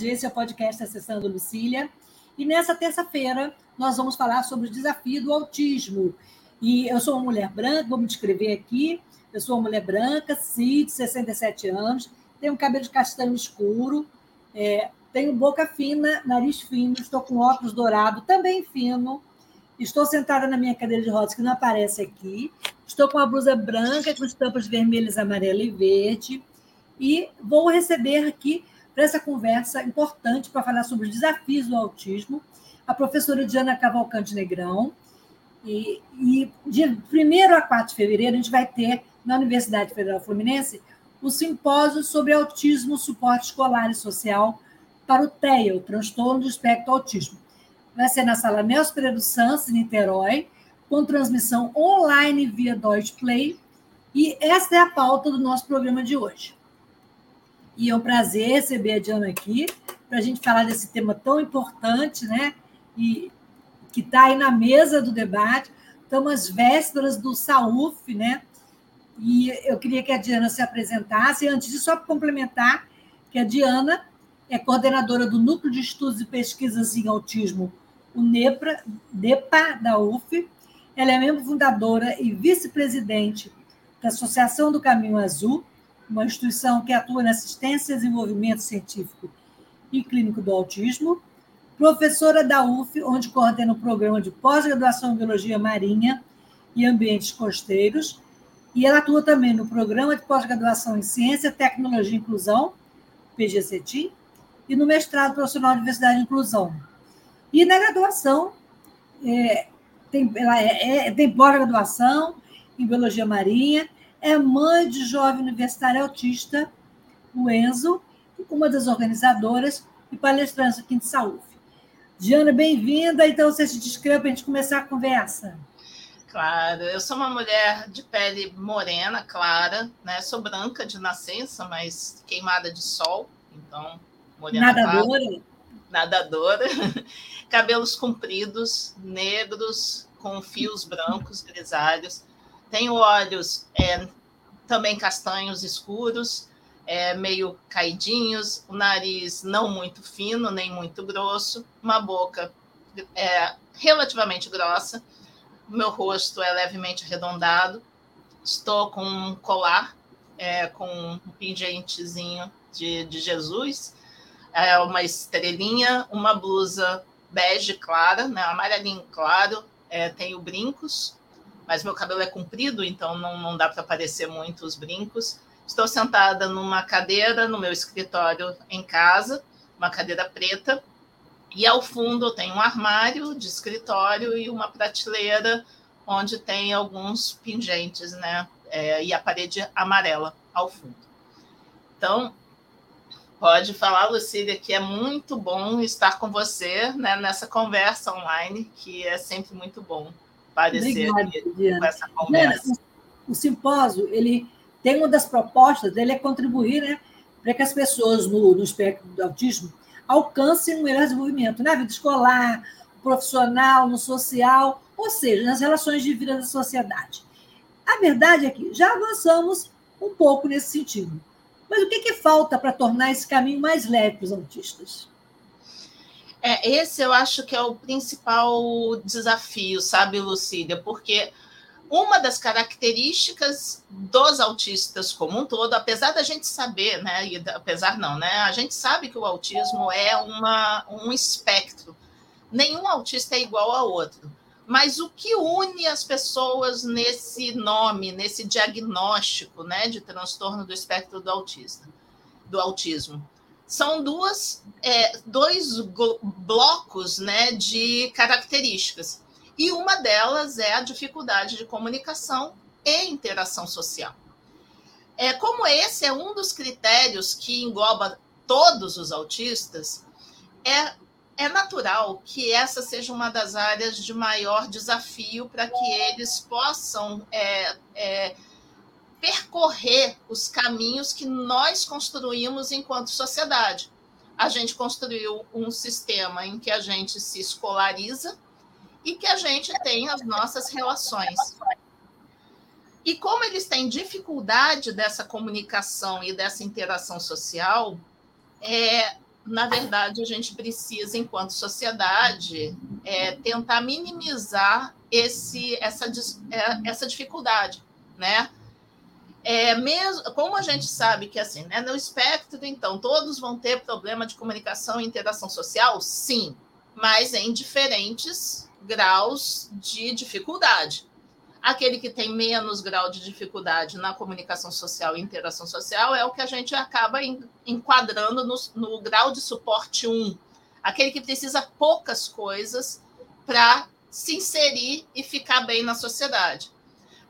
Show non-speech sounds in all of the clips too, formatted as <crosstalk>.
Tarde. Esse é o podcast Acessando Lucília. E nessa terça-feira nós vamos falar sobre o desafio do autismo. E eu sou uma mulher branca, vou me descrever aqui. Eu sou uma mulher branca, cis, de 67 anos, tenho cabelo de castanho escuro, é, tenho boca fina, nariz fino, estou com óculos dourado, também fino. Estou sentada na minha cadeira de rodas, que não aparece aqui. Estou com uma blusa branca com estampas vermelhas, amarela e verde. E vou receber aqui para essa conversa importante para falar sobre os desafios do autismo, a professora Diana Cavalcante Negrão. E, e de 1 a 4 de fevereiro, a gente vai ter na Universidade Federal Fluminense o simpósio sobre autismo, suporte escolar e social para o TEA, o transtorno do espectro autismo. Vai ser na sala Nelson Pereira Santos, em Niterói, com transmissão online via Deutsche Play. E esta é a pauta do nosso programa de hoje. E é um prazer receber a Diana aqui para a gente falar desse tema tão importante, né? E que está aí na mesa do debate. Estamos às vésperas do SAUF, né? E eu queria que a Diana se apresentasse. Antes disso, só complementar que a Diana é coordenadora do Núcleo de Estudos e Pesquisas em Autismo, o NEPRA, NEPA, da UF. Ela é membro fundadora e vice-presidente da Associação do Caminho Azul, uma instituição que atua na assistência e desenvolvimento científico e clínico do autismo, professora da UF, onde coordena o programa de pós-graduação em Biologia Marinha e Ambientes Costeiros, e ela atua também no programa de pós-graduação em Ciência, Tecnologia e Inclusão, PGCT, e no mestrado profissional de Diversidade e Inclusão. E na graduação, é, tem, ela é, é, tem pós-graduação em Biologia Marinha é mãe de jovem universitário autista, o Enzo, uma das organizadoras e palestrantes aqui de saúde. Diana, bem-vinda. Então, você se descreve para a gente começar a conversa. Claro, eu sou uma mulher de pele morena, clara, né? Sou branca de nascença, mas queimada de sol, então morena Nadadora? Clara, nadadora. <laughs> Cabelos compridos, negros, com fios brancos, grisalhos tenho olhos é, também castanhos escuros, é, meio caidinhos, o nariz não muito fino, nem muito grosso, uma boca é, relativamente grossa, meu rosto é levemente arredondado, estou com um colar é, com um pingentezinho de, de Jesus, é, uma estrelinha, uma blusa bege clara, né, amarelinho claro, é, tenho brincos, mas meu cabelo é comprido, então não, não dá para aparecer muito os brincos. Estou sentada numa cadeira no meu escritório em casa, uma cadeira preta, e ao fundo tenho um armário de escritório e uma prateleira onde tem alguns pingentes, né? É, e a parede amarela ao fundo. Então, pode falar, Lucília, que é muito bom estar com você né, nessa conversa online, que é sempre muito bom parecer Obrigada, com essa conversa. o, o simpósio, ele tem uma das propostas dele é contribuir né, para que as pessoas no, no espectro do autismo alcancem um melhor desenvolvimento na vida escolar, profissional, no social, ou seja, nas relações de vida da sociedade. A verdade é que já avançamos um pouco nesse sentido. Mas o que, que falta para tornar esse caminho mais leve para os autistas? É, esse eu acho que é o principal desafio, sabe, Lucília? Porque uma das características dos autistas como um todo, apesar da gente saber, né? E, apesar não, né? A gente sabe que o autismo é uma, um espectro. Nenhum autista é igual ao outro. Mas o que une as pessoas nesse nome, nesse diagnóstico, né, de transtorno do espectro do autista, do autismo? São duas, é, dois blocos né, de características. E uma delas é a dificuldade de comunicação e interação social. É, como esse é um dos critérios que engloba todos os autistas, é, é natural que essa seja uma das áreas de maior desafio para que eles possam é, é, percorrer os caminhos que nós construímos enquanto sociedade. A gente construiu um sistema em que a gente se escolariza e que a gente tem as nossas relações. E como eles têm dificuldade dessa comunicação e dessa interação social, é, na verdade, a gente precisa, enquanto sociedade, é, tentar minimizar esse, essa, é, essa dificuldade, né? É, mesmo, como a gente sabe que assim, né, no espectro, então, todos vão ter problema de comunicação e interação social? Sim, mas em diferentes graus de dificuldade. Aquele que tem menos grau de dificuldade na comunicação social e interação social é o que a gente acaba enquadrando no, no grau de suporte 1. Aquele que precisa poucas coisas para se inserir e ficar bem na sociedade.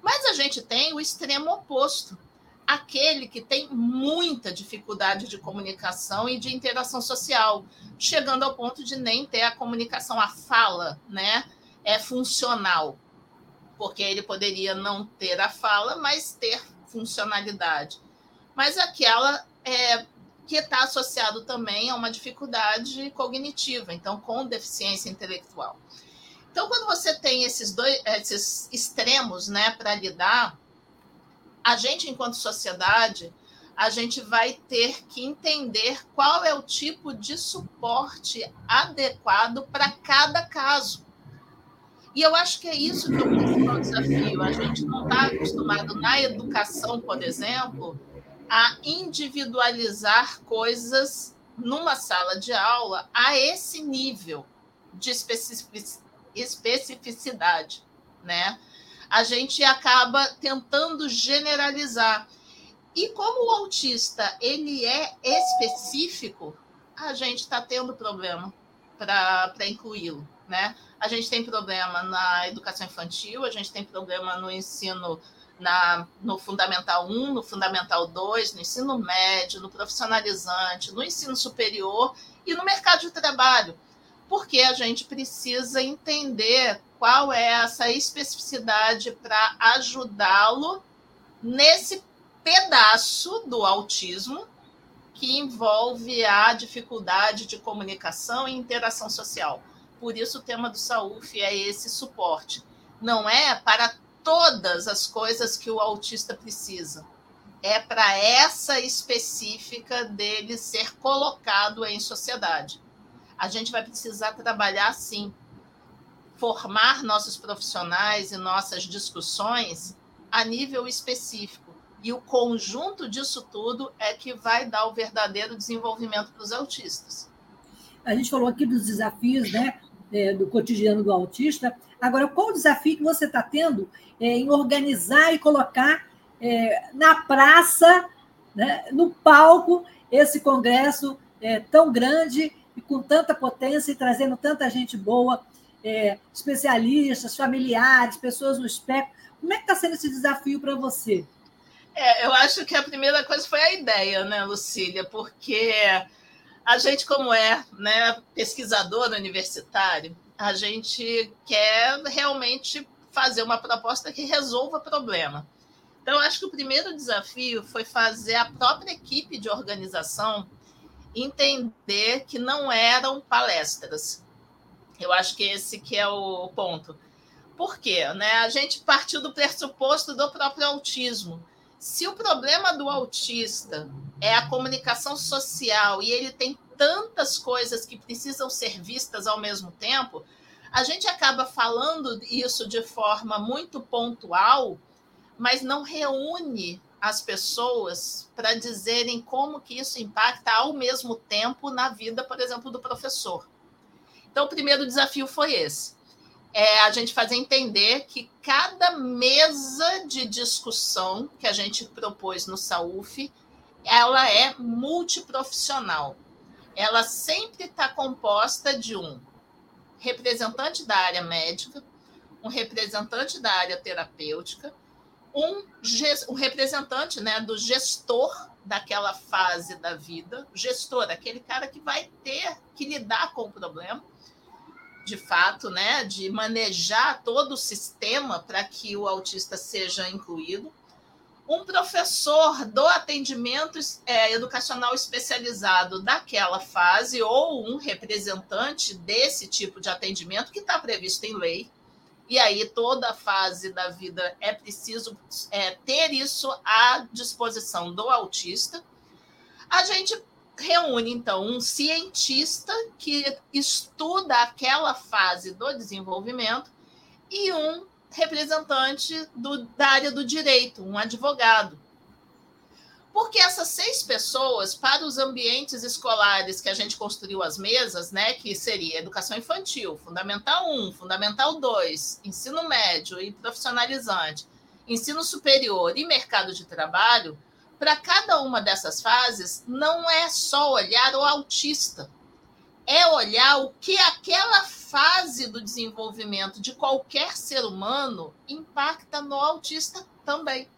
Mas a gente tem o extremo oposto, aquele que tem muita dificuldade de comunicação e de interação social, chegando ao ponto de nem ter a comunicação, a fala, né? É funcional porque ele poderia não ter a fala, mas ter funcionalidade. Mas aquela é, que está associado também a uma dificuldade cognitiva, então com deficiência intelectual. Então, quando você tem esses dois, esses extremos, né, para lidar, a gente, enquanto sociedade, a gente vai ter que entender qual é o tipo de suporte adequado para cada caso. E eu acho que é isso que é o principal desafio. A gente não está acostumado na educação, por exemplo, a individualizar coisas numa sala de aula a esse nível de especificidade, né? A gente acaba tentando generalizar. E como o autista ele é específico, a gente está tendo problema para incluí-lo, né? A gente tem problema na educação infantil, a gente tem problema no ensino na, no Fundamental 1, no Fundamental 2, no ensino médio, no profissionalizante, no ensino superior e no mercado de trabalho. Porque a gente precisa entender qual é essa especificidade para ajudá-lo nesse pedaço do autismo que envolve a dificuldade de comunicação e interação social. Por isso, o tema do SAUF é esse suporte. Não é para todas as coisas que o autista precisa. É para essa específica dele ser colocado em sociedade. A gente vai precisar trabalhar sim, formar nossos profissionais e nossas discussões a nível específico. E o conjunto disso tudo é que vai dar o verdadeiro desenvolvimento para os autistas. A gente falou aqui dos desafios, né? é, do cotidiano do autista. Agora, qual o desafio que você está tendo é, em organizar e colocar é, na praça, né, no palco, esse congresso tão grande com tanta potência e trazendo tanta gente boa, é, especialistas, familiares, pessoas no espectro. Como é que está sendo esse desafio para você? É, eu acho que a primeira coisa foi a ideia, né, Lucília? Porque a gente, como é né, pesquisador universitário, a gente quer realmente fazer uma proposta que resolva problema. Então, acho que o primeiro desafio foi fazer a própria equipe de organização entender que não eram palestras. Eu acho que esse que é o ponto. Por quê? Né? A gente partiu do pressuposto do próprio autismo. Se o problema do autista é a comunicação social e ele tem tantas coisas que precisam ser vistas ao mesmo tempo, a gente acaba falando isso de forma muito pontual, mas não reúne as pessoas para dizerem como que isso impacta ao mesmo tempo na vida, por exemplo, do professor. Então, o primeiro desafio foi esse é a gente fazer entender que cada mesa de discussão que a gente propôs no SAUF, ela é multiprofissional. Ela sempre está composta de um representante da área médica, um representante da área terapêutica, um o representante né, do gestor daquela fase da vida, gestor, aquele cara que vai ter que lidar com o problema, de fato, né, de manejar todo o sistema para que o autista seja incluído. Um professor do atendimento é, educacional especializado daquela fase ou um representante desse tipo de atendimento que está previsto em lei, e aí toda fase da vida é preciso é, ter isso à disposição do autista. A gente reúne, então, um cientista que estuda aquela fase do desenvolvimento e um representante do, da área do direito, um advogado. Porque essas seis pessoas, para os ambientes escolares que a gente construiu as mesas, né, que seria educação infantil, fundamental 1, fundamental 2, ensino médio e profissionalizante, ensino superior e mercado de trabalho, para cada uma dessas fases, não é só olhar o autista, é olhar o que aquela fase do desenvolvimento de qualquer ser humano impacta no autista também.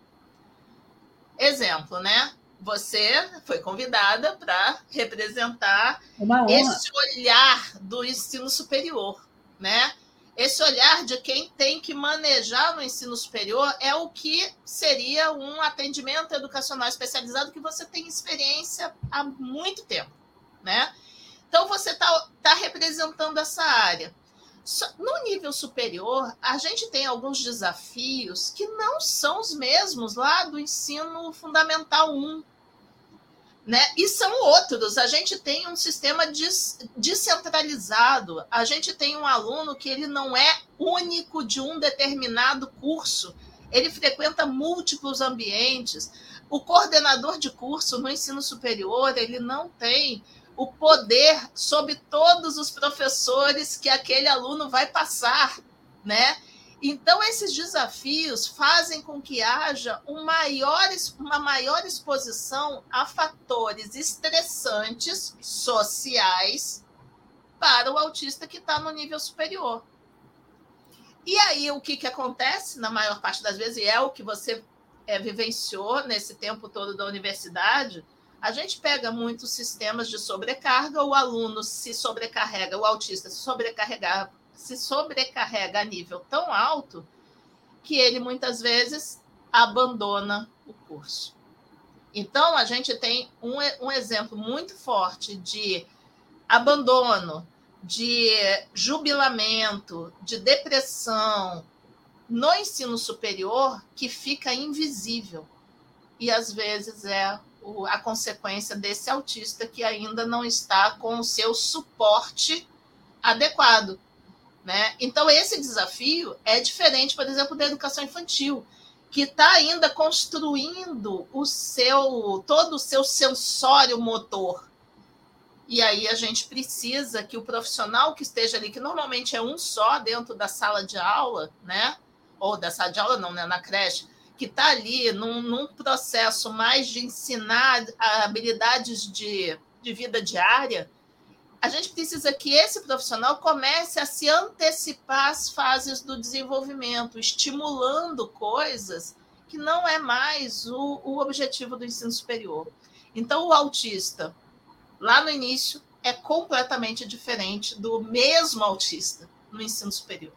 Exemplo, né? Você foi convidada para representar esse olhar do ensino superior, né? Esse olhar de quem tem que manejar no ensino superior é o que seria um atendimento educacional especializado que você tem experiência há muito tempo, né? Então você está tá representando essa área. No nível superior, a gente tem alguns desafios que não são os mesmos lá do ensino fundamental 1. Né? E são outros. A gente tem um sistema descentralizado. A gente tem um aluno que ele não é único de um determinado curso. Ele frequenta múltiplos ambientes. O coordenador de curso no ensino superior, ele não tem o poder sobre todos os professores que aquele aluno vai passar, né? Então, esses desafios fazem com que haja maior, uma maior exposição a fatores estressantes sociais para o autista que está no nível superior. E aí, o que, que acontece, na maior parte das vezes, e é o que você é, vivenciou nesse tempo todo da universidade, a gente pega muitos sistemas de sobrecarga, o aluno se sobrecarrega, o autista se sobrecarrega, se sobrecarrega a nível tão alto que ele muitas vezes abandona o curso. Então, a gente tem um, um exemplo muito forte de abandono, de jubilamento, de depressão no ensino superior que fica invisível. E às vezes é a consequência desse autista que ainda não está com o seu suporte adequado. Né? Então, esse desafio é diferente, por exemplo, da educação infantil, que está ainda construindo o seu todo o seu sensório motor. E aí a gente precisa que o profissional que esteja ali, que normalmente é um só dentro da sala de aula, né? Ou da sala de aula, não, né? Na creche, que está ali num, num, processo mais de ensinar habilidades de, de vida diária, a gente precisa que esse profissional comece a se antecipar às fases do desenvolvimento, estimulando coisas que não é mais o, o objetivo do ensino superior. Então, o autista, lá no início, é completamente diferente do mesmo autista no ensino superior.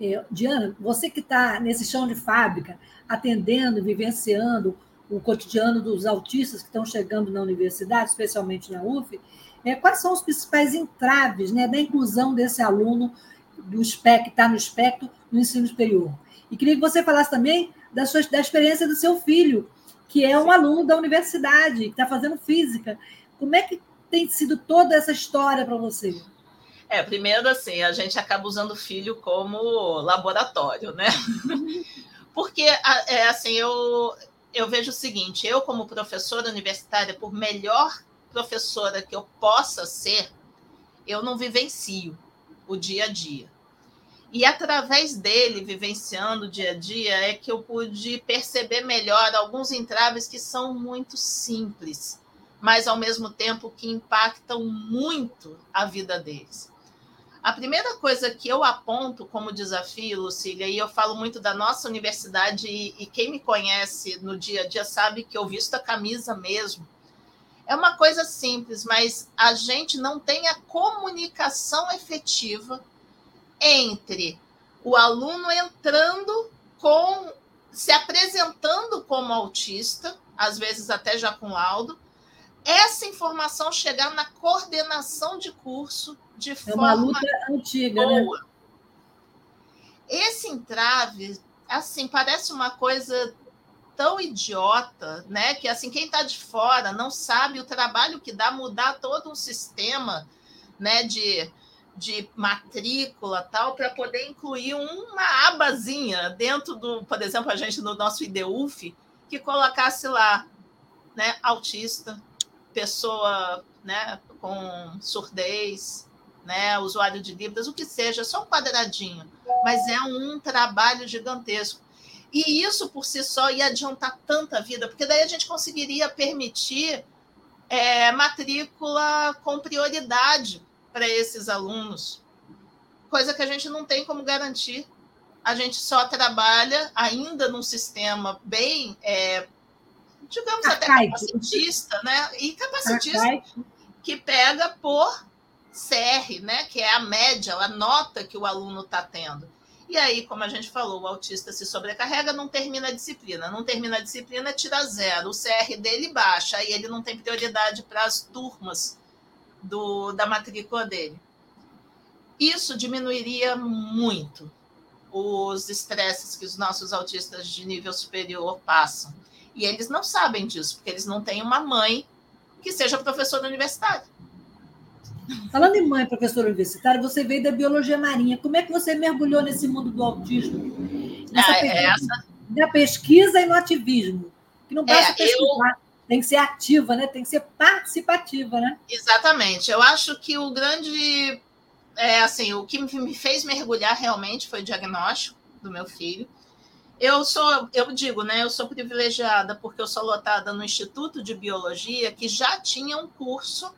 É, Diana, você que está nesse chão de fábrica, atendendo, vivenciando o cotidiano dos autistas que estão chegando na universidade, especialmente na UF, é, quais são os principais entraves né, da inclusão desse aluno do SPEC, está no espectro no ensino superior? E queria que você falasse também da, sua, da experiência do seu filho, que é um aluno da universidade, que está fazendo física. Como é que tem sido toda essa história para você? É, primeiro assim, a gente acaba usando o filho como laboratório, né? <laughs> Porque é assim, eu eu vejo o seguinte, eu como professora universitária, por melhor professora que eu possa ser, eu não vivencio o dia a dia. E através dele, vivenciando o dia a dia, é que eu pude perceber melhor alguns entraves que são muito simples, mas ao mesmo tempo que impactam muito a vida deles. A primeira coisa que eu aponto como desafio, Lucília, e eu falo muito da nossa universidade, e, e quem me conhece no dia a dia sabe que eu visto a camisa mesmo. É uma coisa simples, mas a gente não tem a comunicação efetiva entre o aluno entrando com se apresentando como autista, às vezes até já com laudo, essa informação chegar na coordenação de curso de é forma uma luta antiga, né? boa. Né? Esse entrave, assim, parece uma coisa tão idiota, né? Que assim quem está de fora não sabe o trabalho que dá mudar todo um sistema, né? De, de matrícula tal para poder incluir uma abazinha dentro do, por exemplo, a gente no nosso IDUF que colocasse lá, né? Autista, pessoa, né? Com surdez, né? Usuário de Libras, o que seja, só um quadradinho, mas é um trabalho gigantesco. E isso por si só ia adiantar tanta vida, porque daí a gente conseguiria permitir é, matrícula com prioridade para esses alunos, coisa que a gente não tem como garantir. A gente só trabalha ainda num sistema bem, é, digamos, Arcaico. até capacitista, né? E capacitista Arcaico. que pega por CR, né? Que é a média, a nota que o aluno está tendo. E aí, como a gente falou, o autista se sobrecarrega, não termina a disciplina. Não termina a disciplina, tira zero. O CR dele baixa, aí ele não tem prioridade para as turmas do, da matrícula dele. Isso diminuiria muito os estresses que os nossos autistas de nível superior passam. E eles não sabem disso, porque eles não têm uma mãe que seja professora universitária. Falando em mãe professora universitária, você veio da biologia marinha. Como é que você mergulhou nesse mundo do autismo? Nessa ah, pesquisa, essa... Na pesquisa e no ativismo. Que não basta é, pesquisar, eu... tem que ser ativa, né? Tem que ser participativa, né? Exatamente. Eu acho que o grande. É, assim, o que me fez mergulhar realmente foi o diagnóstico do meu filho. Eu sou, eu digo, né? Eu sou privilegiada porque eu sou lotada no Instituto de Biologia, que já tinha um curso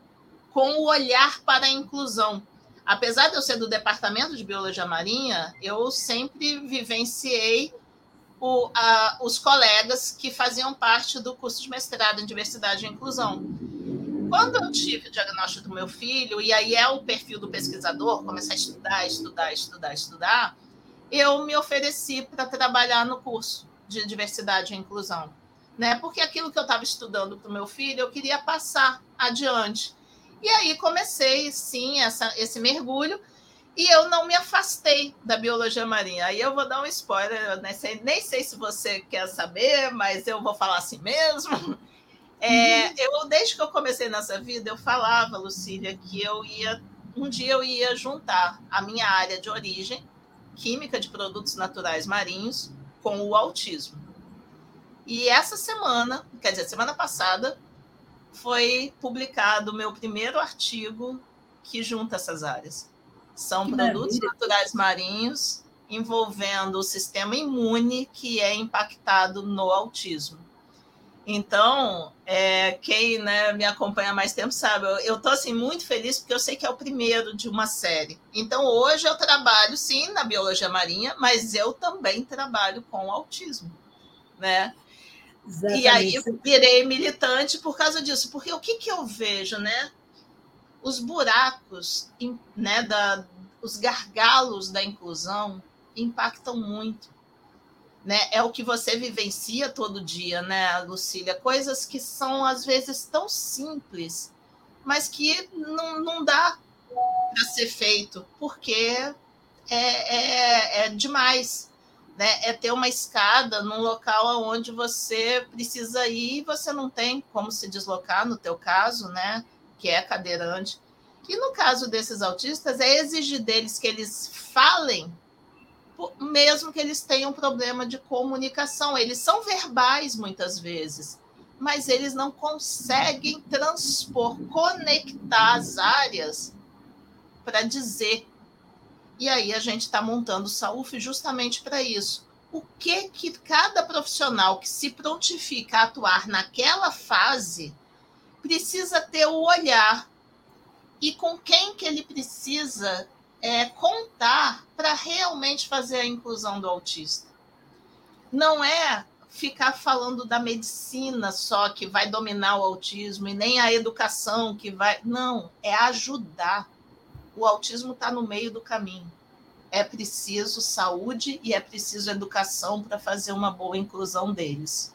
com o olhar para a inclusão. Apesar de eu ser do Departamento de Biologia Marinha, eu sempre vivenciei o, a, os colegas que faziam parte do curso de mestrado em Diversidade e Inclusão. Quando eu tive o diagnóstico do meu filho, e aí é o perfil do pesquisador, começar a estudar, estudar, estudar, estudar, eu me ofereci para trabalhar no curso de Diversidade e Inclusão. Né? Porque aquilo que eu estava estudando para o meu filho, eu queria passar adiante. E aí comecei, sim, essa, esse mergulho, e eu não me afastei da biologia marinha. Aí eu vou dar um spoiler, eu nem sei, nem sei se você quer saber, mas eu vou falar assim mesmo. <laughs> É, uhum. eu, desde que eu comecei nessa vida, eu falava, Lucília, que eu ia, um dia eu ia juntar a minha área de origem, química de produtos naturais marinhos, com o autismo. E essa semana, quer dizer, semana passada, foi publicado o meu primeiro artigo que junta essas áreas. São que produtos maravilha. naturais marinhos envolvendo o sistema imune que é impactado no autismo. Então, é, quem né, me acompanha há mais tempo sabe, eu estou assim, muito feliz porque eu sei que é o primeiro de uma série. Então, hoje eu trabalho, sim, na biologia marinha, mas eu também trabalho com autismo. Né? Exatamente. E aí eu virei militante por causa disso, porque o que, que eu vejo, né? Os buracos, né, da, os gargalos da inclusão impactam muito. Né? É o que você vivencia todo dia, né, Lucília? Coisas que são, às vezes, tão simples, mas que não, não dá para ser feito, porque é, é, é demais né, é ter uma escada num local onde você precisa ir e você não tem como se deslocar, no teu caso, né, que é cadeirante. E no caso desses autistas, é exigir deles que eles falem, mesmo que eles tenham problema de comunicação. Eles são verbais muitas vezes, mas eles não conseguem transpor, conectar as áreas para dizer e aí a gente está montando o SAUF justamente para isso. O que que cada profissional que se prontifica a atuar naquela fase precisa ter o olhar e com quem que ele precisa é, contar para realmente fazer a inclusão do autista. Não é ficar falando da medicina só que vai dominar o autismo e nem a educação que vai. Não, é ajudar. O autismo está no meio do caminho. É preciso saúde e é preciso educação para fazer uma boa inclusão deles.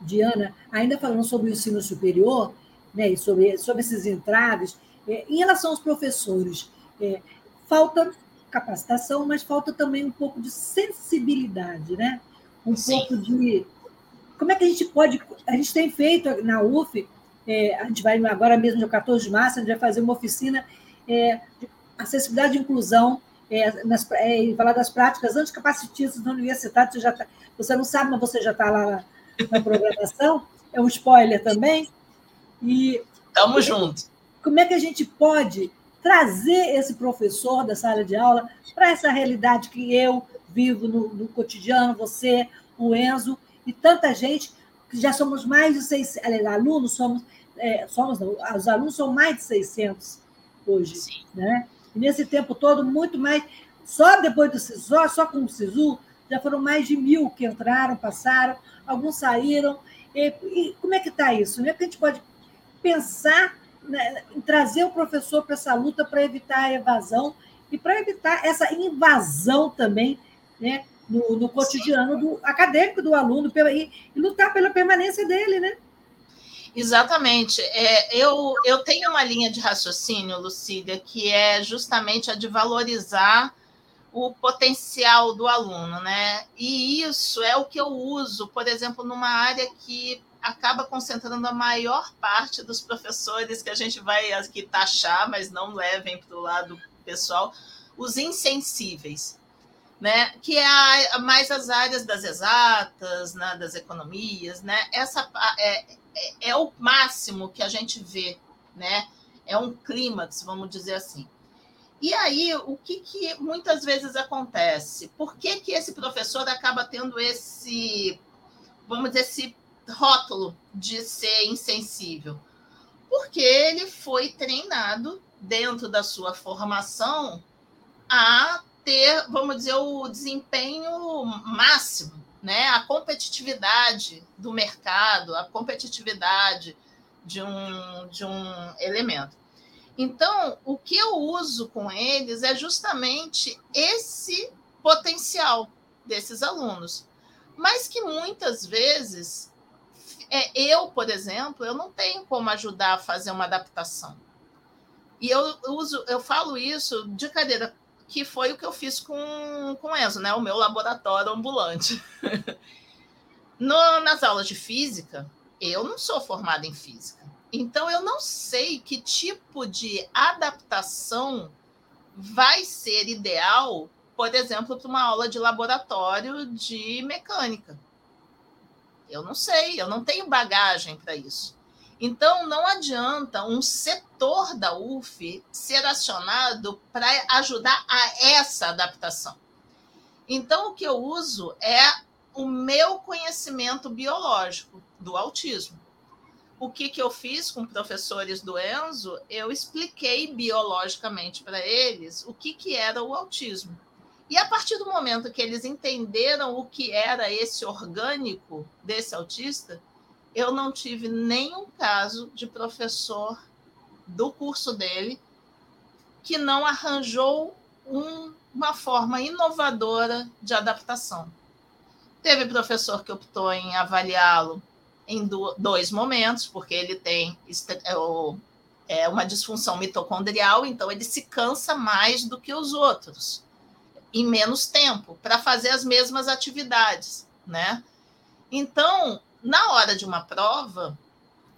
Diana, ainda falando sobre o ensino superior, né, e sobre, sobre esses entraves, é, em relação aos professores, é, falta capacitação, mas falta também um pouco de sensibilidade, né? Um Sim. pouco de. Como é que a gente pode. A gente tem feito na UF, é, a gente vai agora mesmo, dia 14 de março, a gente vai fazer uma oficina é, de acessibilidade e inclusão, é, nas, é, falar das práticas anticapacitistas na universidade. Você, já tá, você não sabe, mas você já está lá na programação. É um spoiler também. E. Estamos juntos. Como é que a gente pode trazer esse professor da sala de aula para essa realidade que eu vivo no, no, cotidiano, você, o Enzo e tanta gente, que já somos mais de 600, aliás, alunos somos, é, somos não, os alunos são mais de 600 hoje, Sim. né? E nesse tempo todo, muito mais, só depois do SISU, só com o SISU, já foram mais de mil que entraram, passaram, alguns saíram. E, e como é que está isso? Como é que a gente pode pensar né, trazer o professor para essa luta para evitar a evasão e para evitar essa invasão também né, no, no cotidiano do acadêmico do aluno pela, e, e, lutar pela permanência dele, né? Exatamente. É, eu, eu tenho uma linha de raciocínio, Lucília, que é justamente a de valorizar o potencial do aluno, né? E isso é o que eu uso, por exemplo, numa área que acaba concentrando a maior parte dos professores que a gente vai aqui taxar, mas não levem para o lado pessoal, os insensíveis, né? que é a, mais as áreas das exatas, né? das economias, né? Essa é, é, é o máximo que a gente vê, né? É um clímax, vamos dizer assim. E aí, o que, que muitas vezes acontece? Por que, que esse professor acaba tendo esse, vamos dizer, esse rótulo de ser insensível? Porque ele foi treinado dentro da sua formação a ter, vamos dizer, o desempenho máximo, né? A competitividade do mercado, a competitividade de um, de um elemento. Então, o que eu uso com eles é justamente esse potencial desses alunos, mas que muitas vezes é, eu, por exemplo, eu não tenho como ajudar a fazer uma adaptação. E eu uso, eu falo isso de cadeira, que foi o que eu fiz com, com o Enzo, né? O meu laboratório ambulante. <laughs> no, nas aulas de física, eu não sou formada em física. Então, eu não sei que tipo de adaptação vai ser ideal, por exemplo, para uma aula de laboratório de mecânica. Eu não sei, eu não tenho bagagem para isso. Então, não adianta um setor da UF ser acionado para ajudar a essa adaptação. Então, o que eu uso é o meu conhecimento biológico do autismo. O que, que eu fiz com professores do Enzo? Eu expliquei biologicamente para eles o que, que era o autismo. E a partir do momento que eles entenderam o que era esse orgânico desse autista, eu não tive nenhum caso de professor do curso dele que não arranjou um, uma forma inovadora de adaptação. Teve professor que optou em avaliá-lo em dois momentos, porque ele tem é, é uma disfunção mitocondrial, então ele se cansa mais do que os outros em menos tempo para fazer as mesmas atividades, né? Então, na hora de uma prova,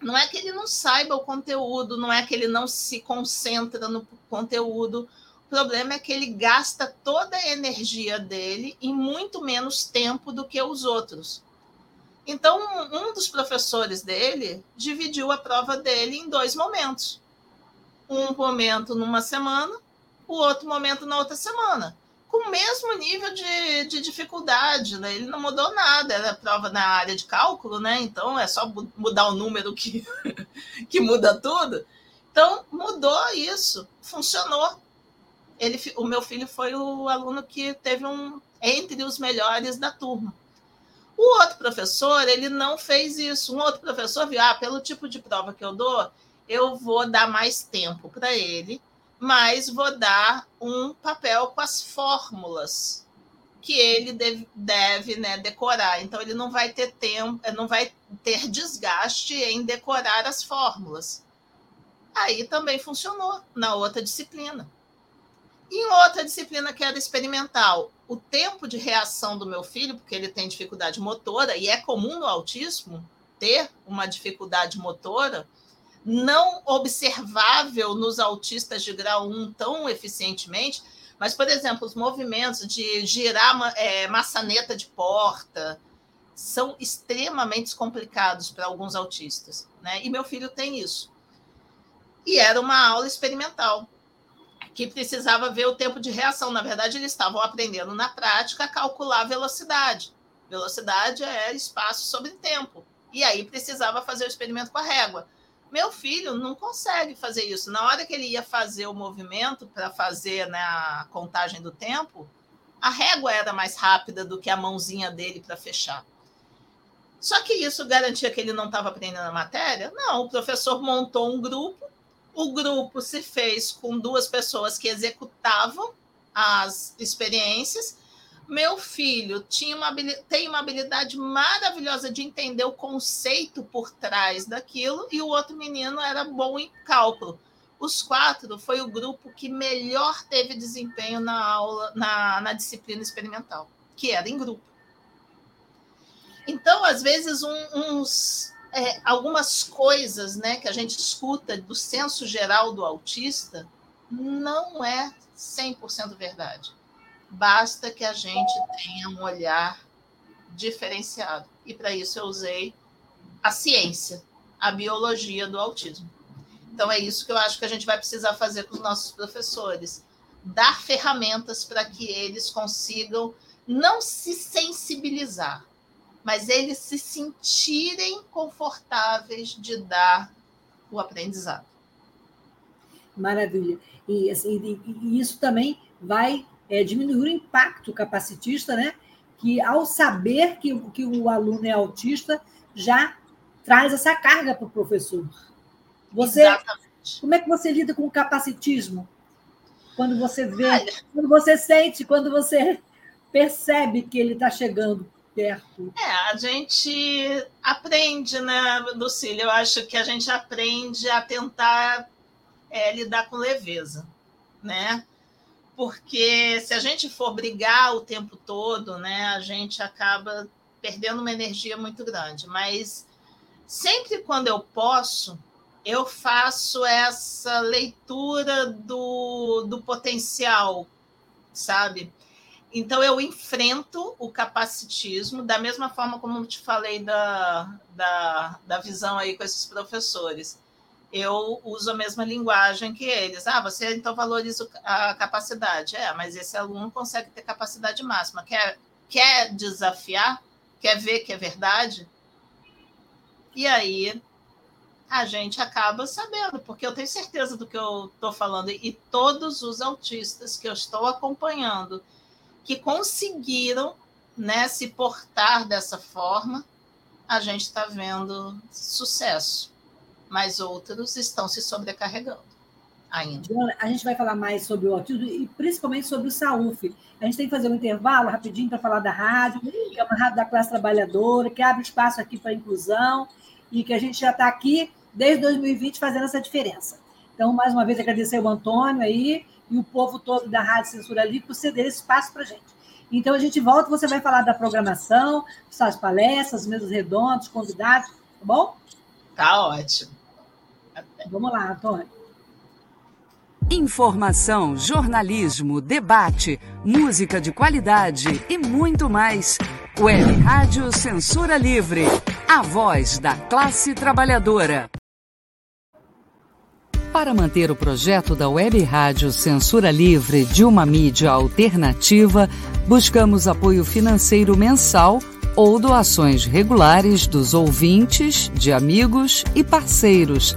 não é que ele não saiba o conteúdo, não é que ele não se concentra no conteúdo. O problema é que ele gasta toda a energia dele em muito menos tempo do que os outros. Então, um dos professores dele dividiu a prova dele em dois momentos. Um momento numa semana, o outro momento na outra semana com o mesmo nível de, de dificuldade, né? Ele não mudou nada, era prova na área de cálculo, né? Então é só mudar o número que, <laughs> que muda tudo. Então mudou isso, funcionou. ele, o meu filho foi o aluno que teve um entre os melhores da turma. O outro professor, ele não fez isso. Um outro professor viu, ah, pelo tipo de prova que eu dou, eu vou dar mais tempo para ele, mas vou dar um papel com as fórmulas que ele deve, deve né, decorar. Então, ele não vai ter tempo, não vai ter desgaste em decorar as fórmulas. Aí também funcionou na outra disciplina. Em outra disciplina que era experimental, o tempo de reação do meu filho, porque ele tem dificuldade motora, e é comum no autismo ter uma dificuldade motora, não observável nos autistas de grau 1 tão eficientemente, mas, por exemplo, os movimentos de girar é, maçaneta de porta são extremamente complicados para alguns autistas. Né? E meu filho tem isso. E era uma aula experimental que precisava ver o tempo de reação. Na verdade, eles estavam aprendendo na prática a calcular a velocidade. Velocidade é espaço sobre tempo. E aí precisava fazer o experimento com a régua. Meu filho não consegue fazer isso. Na hora que ele ia fazer o movimento para fazer né, a contagem do tempo, a régua era mais rápida do que a mãozinha dele para fechar. Só que isso garantia que ele não estava aprendendo a matéria? Não, o professor montou um grupo o grupo se fez com duas pessoas que executavam as experiências. Meu filho tinha uma, tem uma habilidade maravilhosa de entender o conceito por trás daquilo, e o outro menino era bom em cálculo. Os quatro foi o grupo que melhor teve desempenho na aula, na, na disciplina experimental, que era em grupo. Então, às vezes, um, uns é, algumas coisas né, que a gente escuta do senso geral do autista não é 100% verdade. Basta que a gente tenha um olhar diferenciado. E para isso eu usei a ciência, a biologia do autismo. Então é isso que eu acho que a gente vai precisar fazer com os nossos professores, dar ferramentas para que eles consigam não se sensibilizar, mas eles se sentirem confortáveis de dar o aprendizado. Maravilha. E, assim, e isso também vai é, diminuir o impacto capacitista, né? Que ao saber que, que o aluno é autista, já traz essa carga para o professor. Você, Exatamente. Como é que você lida com o capacitismo? Quando você vê, Olha, quando você sente, quando você percebe que ele está chegando perto. É, a gente aprende, né, Lucília? Eu acho que a gente aprende a tentar é, lidar com leveza, né? Porque se a gente for brigar o tempo todo, né, a gente acaba perdendo uma energia muito grande. Mas sempre quando eu posso, eu faço essa leitura do, do potencial, sabe? Então, eu enfrento o capacitismo, da mesma forma como te falei da, da, da visão aí com esses professores. Eu uso a mesma linguagem que eles. Ah, você então valoriza a capacidade. É, mas esse aluno consegue ter capacidade máxima. Quer, quer desafiar? Quer ver que é verdade? E aí a gente acaba sabendo, porque eu tenho certeza do que eu estou falando. E todos os autistas que eu estou acompanhando que conseguiram né, se portar dessa forma, a gente está vendo sucesso. Mas outros estão se sobrecarregando ainda. A gente vai falar mais sobre o autismo e principalmente sobre o SAUF. A gente tem que fazer um intervalo rapidinho para falar da rádio, que é uma rádio da classe trabalhadora, que abre espaço aqui para a inclusão e que a gente já está aqui desde 2020 fazendo essa diferença. Então, mais uma vez, agradecer o Antônio aí, e o povo todo da Rádio Censura Livre por ceder esse espaço para a gente. Então, a gente volta, você vai falar da programação, suas palestras, mesas redondas, convidados, tá bom? Tá ótimo. Vamos lá, Antônio. Informação, jornalismo, debate, música de qualidade e muito mais. Web Rádio Censura Livre, a voz da classe trabalhadora. Para manter o projeto da Web Rádio Censura Livre de uma mídia alternativa, buscamos apoio financeiro mensal ou doações regulares dos ouvintes, de amigos e parceiros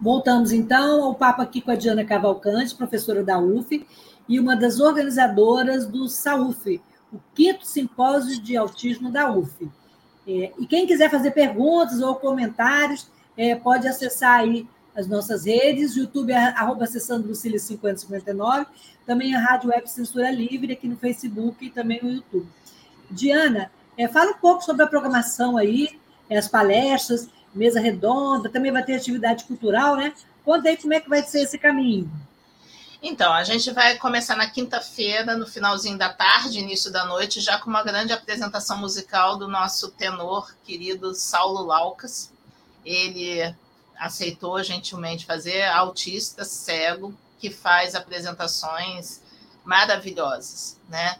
Voltamos então ao papo aqui com a Diana Cavalcante, professora da UF e uma das organizadoras do SAUF, o quinto simpósio de autismo da UF. É, e quem quiser fazer perguntas ou comentários, é, pode acessar aí as nossas redes, YouTube é arroba acessando Lucília 5059, também a Rádio Web Censura Livre aqui no Facebook e também no YouTube. Diana, é, fala um pouco sobre a programação aí, as palestras, mesa redonda, também vai ter atividade cultural, né? Conta aí como é que vai ser esse caminho. Então, a gente vai começar na quinta-feira, no finalzinho da tarde, início da noite, já com uma grande apresentação musical do nosso tenor querido Saulo Laucas. Ele aceitou gentilmente fazer autista cego que faz apresentações maravilhosas, né?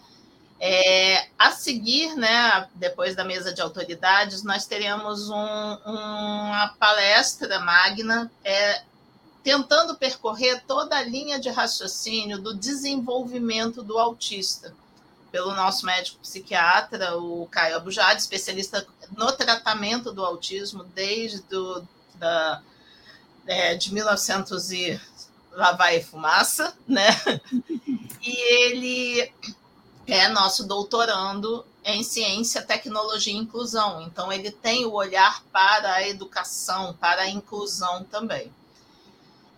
É, a seguir, né, depois da mesa de autoridades, nós teremos um, uma palestra magna é, tentando percorrer toda a linha de raciocínio do desenvolvimento do autista, pelo nosso médico psiquiatra, o Caio Abujad, especialista no tratamento do autismo desde do, da, é, de 1900 e lá vai fumaça, né? <laughs> E ele é nosso doutorando em ciência, tecnologia e inclusão. Então, ele tem o olhar para a educação, para a inclusão também.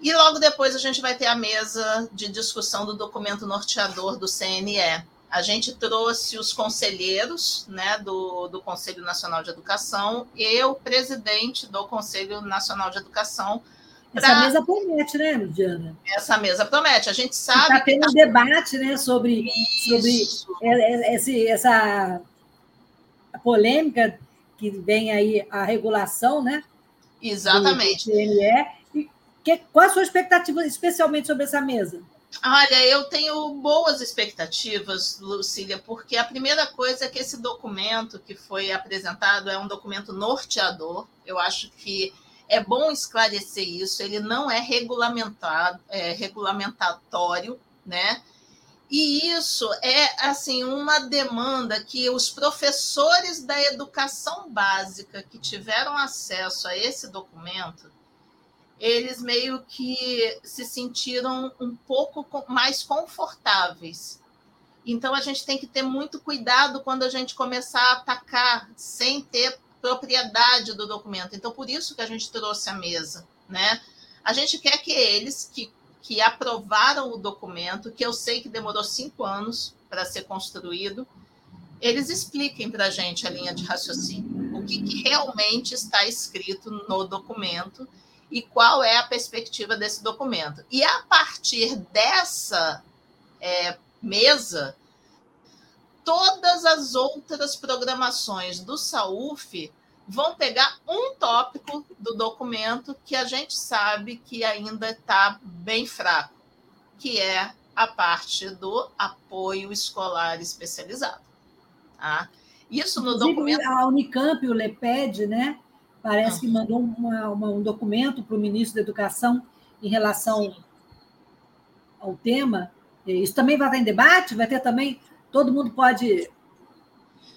E logo depois a gente vai ter a mesa de discussão do documento norteador do CNE. A gente trouxe os conselheiros né, do, do Conselho Nacional de Educação e o presidente do Conselho Nacional de Educação essa pra... mesa promete, né, Diana? Essa mesa promete. A gente sabe. Está tendo tá... um debate né, sobre, sobre esse, essa polêmica que vem aí a regulação, né? Exatamente. Do CNE. E que, qual a sua expectativa, especialmente sobre essa mesa? Olha, eu tenho boas expectativas, Lucília, porque a primeira coisa é que esse documento que foi apresentado é um documento norteador. Eu acho que é bom esclarecer isso, ele não é regulamentado, é regulamentatório, né? E isso é assim uma demanda que os professores da educação básica que tiveram acesso a esse documento, eles meio que se sentiram um pouco mais confortáveis. Então a gente tem que ter muito cuidado quando a gente começar a atacar sem ter propriedade do documento. Então, por isso que a gente trouxe a mesa, né? A gente quer que eles que, que aprovaram o documento, que eu sei que demorou cinco anos para ser construído, eles expliquem para a gente a linha de raciocínio, o que, que realmente está escrito no documento e qual é a perspectiva desse documento. E a partir dessa é, mesa, todas as outras programações do SAUF vão pegar um tópico do documento que a gente sabe que ainda está bem fraco, que é a parte do apoio escolar especializado. Tá? Isso no Inclusive, documento. A Unicamp, o LEPED, né? Parece que mandou uma, uma, um documento para o ministro da Educação em relação Sim. ao tema, Isso também vai estar em debate? Vai ter também. Todo mundo pode.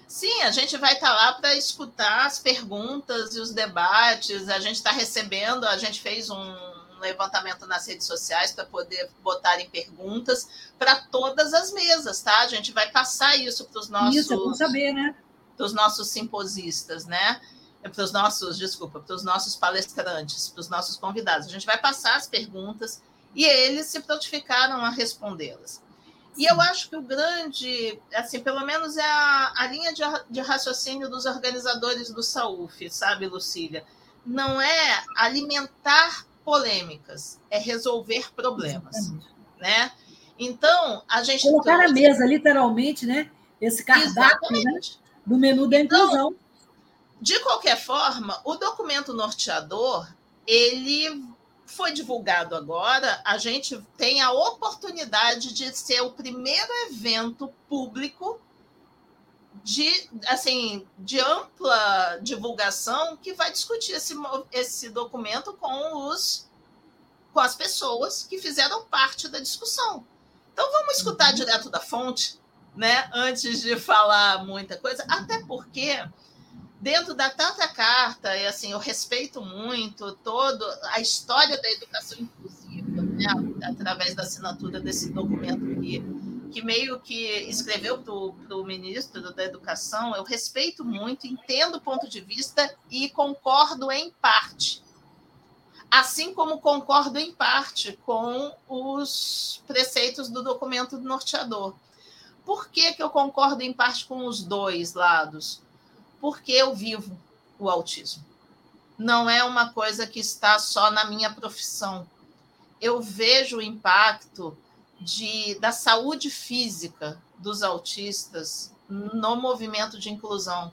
Sim, a gente vai estar lá para escutar as perguntas e os debates. A gente está recebendo, a gente fez um levantamento nas redes sociais para poder botar em perguntas para todas as mesas, tá? A gente vai passar isso para os nossos. Isso, é saber, né? Para os nossos simposistas, né? É para os nossos, desculpa, para os nossos palestrantes, para os nossos convidados. A gente vai passar as perguntas e eles se prontificaram a respondê-las. E eu acho que o grande, assim, pelo menos é a, a linha de, de raciocínio dos organizadores do SAUF, sabe, Lucília? Não é alimentar polêmicas, é resolver problemas, Exatamente. né? Então, a gente colocar trouxe... na mesa, literalmente, né? Esse cardápio né? do menu da então, inclusão. De qualquer forma, o documento norteador, ele foi divulgado agora, a gente tem a oportunidade de ser o primeiro evento público de, assim, de ampla divulgação que vai discutir esse, esse documento com, os, com as pessoas que fizeram parte da discussão. Então, vamos escutar uhum. direto da fonte, né, antes de falar muita coisa, até porque dentro da tanta carta, e assim, eu respeito muito todo a história da educação inclusiva, né, através da assinatura desse documento que, que meio que escreveu para o ministro da Educação, eu respeito muito, entendo o ponto de vista e concordo em parte. Assim como concordo em parte com os preceitos do documento norteador. Por que, que eu concordo em parte com os dois lados? Porque eu vivo o autismo. Não é uma coisa que está só na minha profissão. Eu vejo o impacto de, da saúde física dos autistas no movimento de inclusão.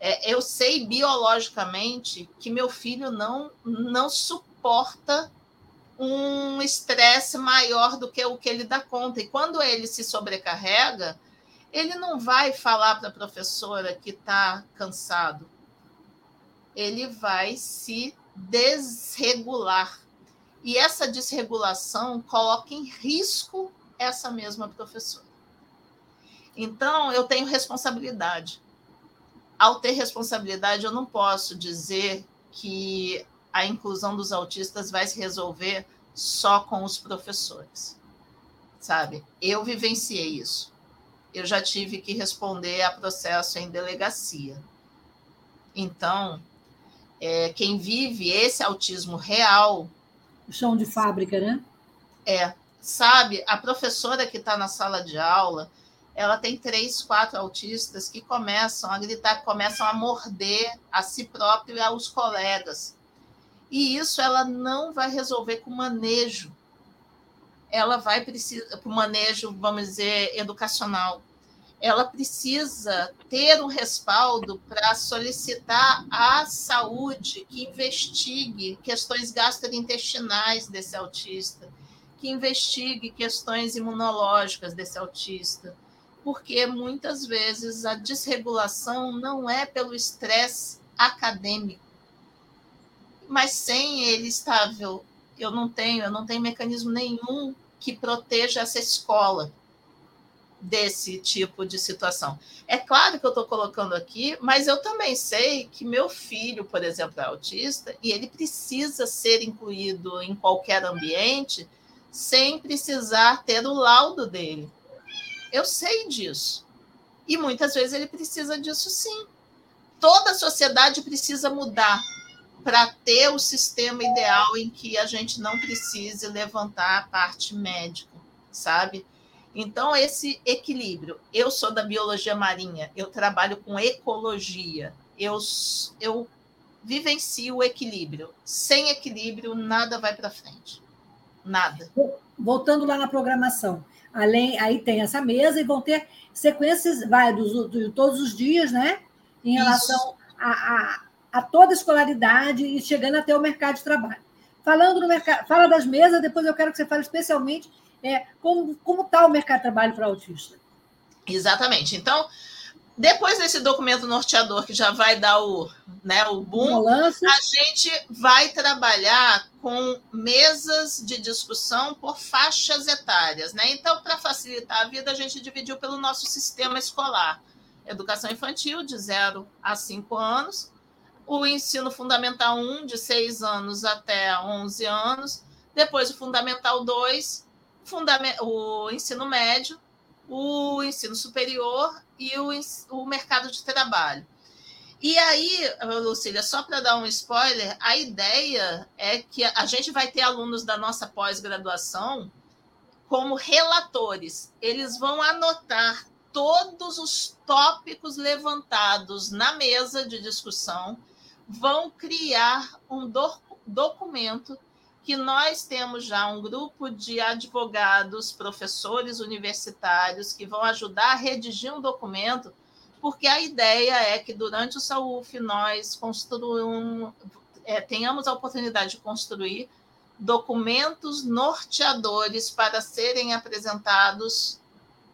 É, eu sei biologicamente que meu filho não, não suporta um estresse maior do que o que ele dá conta. E quando ele se sobrecarrega, ele não vai falar para a professora que está cansado. Ele vai se desregular. E essa desregulação coloca em risco essa mesma professora. Então, eu tenho responsabilidade. Ao ter responsabilidade, eu não posso dizer que a inclusão dos autistas vai se resolver só com os professores. Sabe? Eu vivenciei isso eu já tive que responder a processo em delegacia. Então, é, quem vive esse autismo real. O chão de fábrica, né? É. Sabe, a professora que está na sala de aula, ela tem três, quatro autistas que começam a gritar, começam a morder a si próprio e aos colegas. E isso ela não vai resolver com manejo ela vai precisar, para o manejo, vamos dizer, educacional, ela precisa ter um respaldo para solicitar à saúde que investigue questões gastrointestinais desse autista, que investigue questões imunológicas desse autista, porque muitas vezes a desregulação não é pelo estresse acadêmico, mas sem ele estável, eu não tenho, eu não tenho mecanismo nenhum que proteja essa escola desse tipo de situação. É claro que eu estou colocando aqui, mas eu também sei que meu filho, por exemplo, é autista e ele precisa ser incluído em qualquer ambiente sem precisar ter o laudo dele. Eu sei disso. E muitas vezes ele precisa disso sim. Toda a sociedade precisa mudar para ter o sistema ideal em que a gente não precise levantar a parte médica, sabe? Então, esse equilíbrio. Eu sou da biologia marinha, eu trabalho com ecologia, eu, eu vivencio o equilíbrio. Sem equilíbrio, nada vai para frente. Nada. Voltando lá na programação. Além, aí tem essa mesa e vão ter sequências, vai, dos, todos os dias, né? Em relação a, a a toda a escolaridade e chegando até o mercado de trabalho. Falando no mercado, fala das mesas, depois eu quero que você fale especialmente é, como está o mercado de trabalho para autista. Exatamente. Então, depois desse documento norteador que já vai dar o, né, o boom, a gente vai trabalhar com mesas de discussão por faixas etárias. Né? Então, para facilitar a vida, a gente dividiu pelo nosso sistema escolar. Educação infantil, de 0 a 5 anos, o ensino fundamental 1, de 6 anos até 11 anos, depois o fundamental 2, o ensino médio, o ensino superior e o, o mercado de trabalho. E aí, Lucília, só para dar um spoiler, a ideia é que a gente vai ter alunos da nossa pós-graduação como relatores. Eles vão anotar todos os tópicos levantados na mesa de discussão, vão criar um do documento que nós temos já um grupo de advogados, professores universitários que vão ajudar a redigir um documento, porque a ideia é que durante o SAUF nós é, tenhamos a oportunidade de construir documentos norteadores para serem apresentados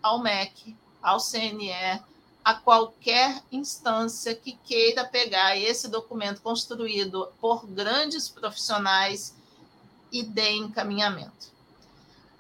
ao MEC, ao CNE, a qualquer instância que queira pegar esse documento construído por grandes profissionais e dê encaminhamento.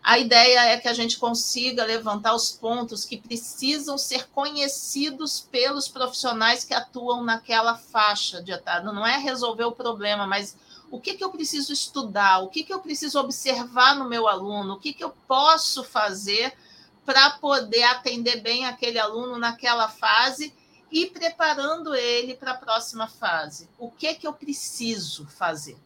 A ideia é que a gente consiga levantar os pontos que precisam ser conhecidos pelos profissionais que atuam naquela faixa de etapa. Não é resolver o problema, mas o que, que eu preciso estudar, o que, que eu preciso observar no meu aluno, o que, que eu posso fazer para poder atender bem aquele aluno naquela fase e preparando ele para a próxima fase. O que, que eu preciso fazer?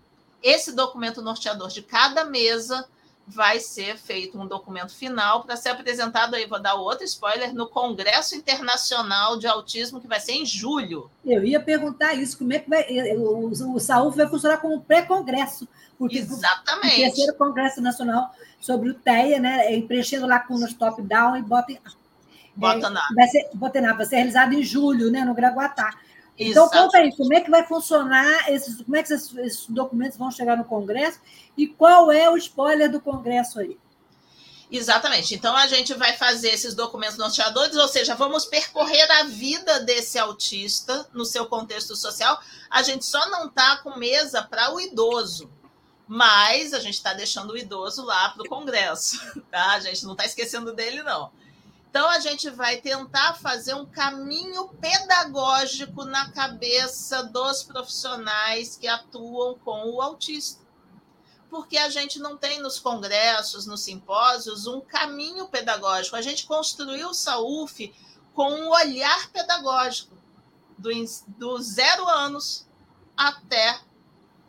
Esse documento norteador de cada mesa vai ser feito um documento final para ser apresentado aí, vou dar outro spoiler, no Congresso Internacional de Autismo, que vai ser em julho. Eu ia perguntar isso, como é que vai. O, o SAUF vai funcionar como pré-congresso. Porque, Exatamente. O terceiro Congresso Nacional sobre o TEA, né? Preenchendo lacunas top-down e botem. Bota na. Vai ser, vai ser realizado em julho, né, no Graguatá. Então, conta aí, como é que vai funcionar, esses, como é que esses, esses, documentos vão chegar no Congresso e qual é o spoiler do Congresso aí? Exatamente. Então, a gente vai fazer esses documentos norteadores, ou seja, vamos percorrer a vida desse autista no seu contexto social. A gente só não está com mesa para o idoso, mas a gente está deixando o idoso lá para o Congresso, <laughs> tá? A gente não está esquecendo dele, não. Então, a gente vai tentar fazer um caminho pedagógico na cabeça dos profissionais que atuam com o autista. Porque a gente não tem nos congressos, nos simpósios, um caminho pedagógico. A gente construiu o SAUF com um olhar pedagógico, do, do zero anos até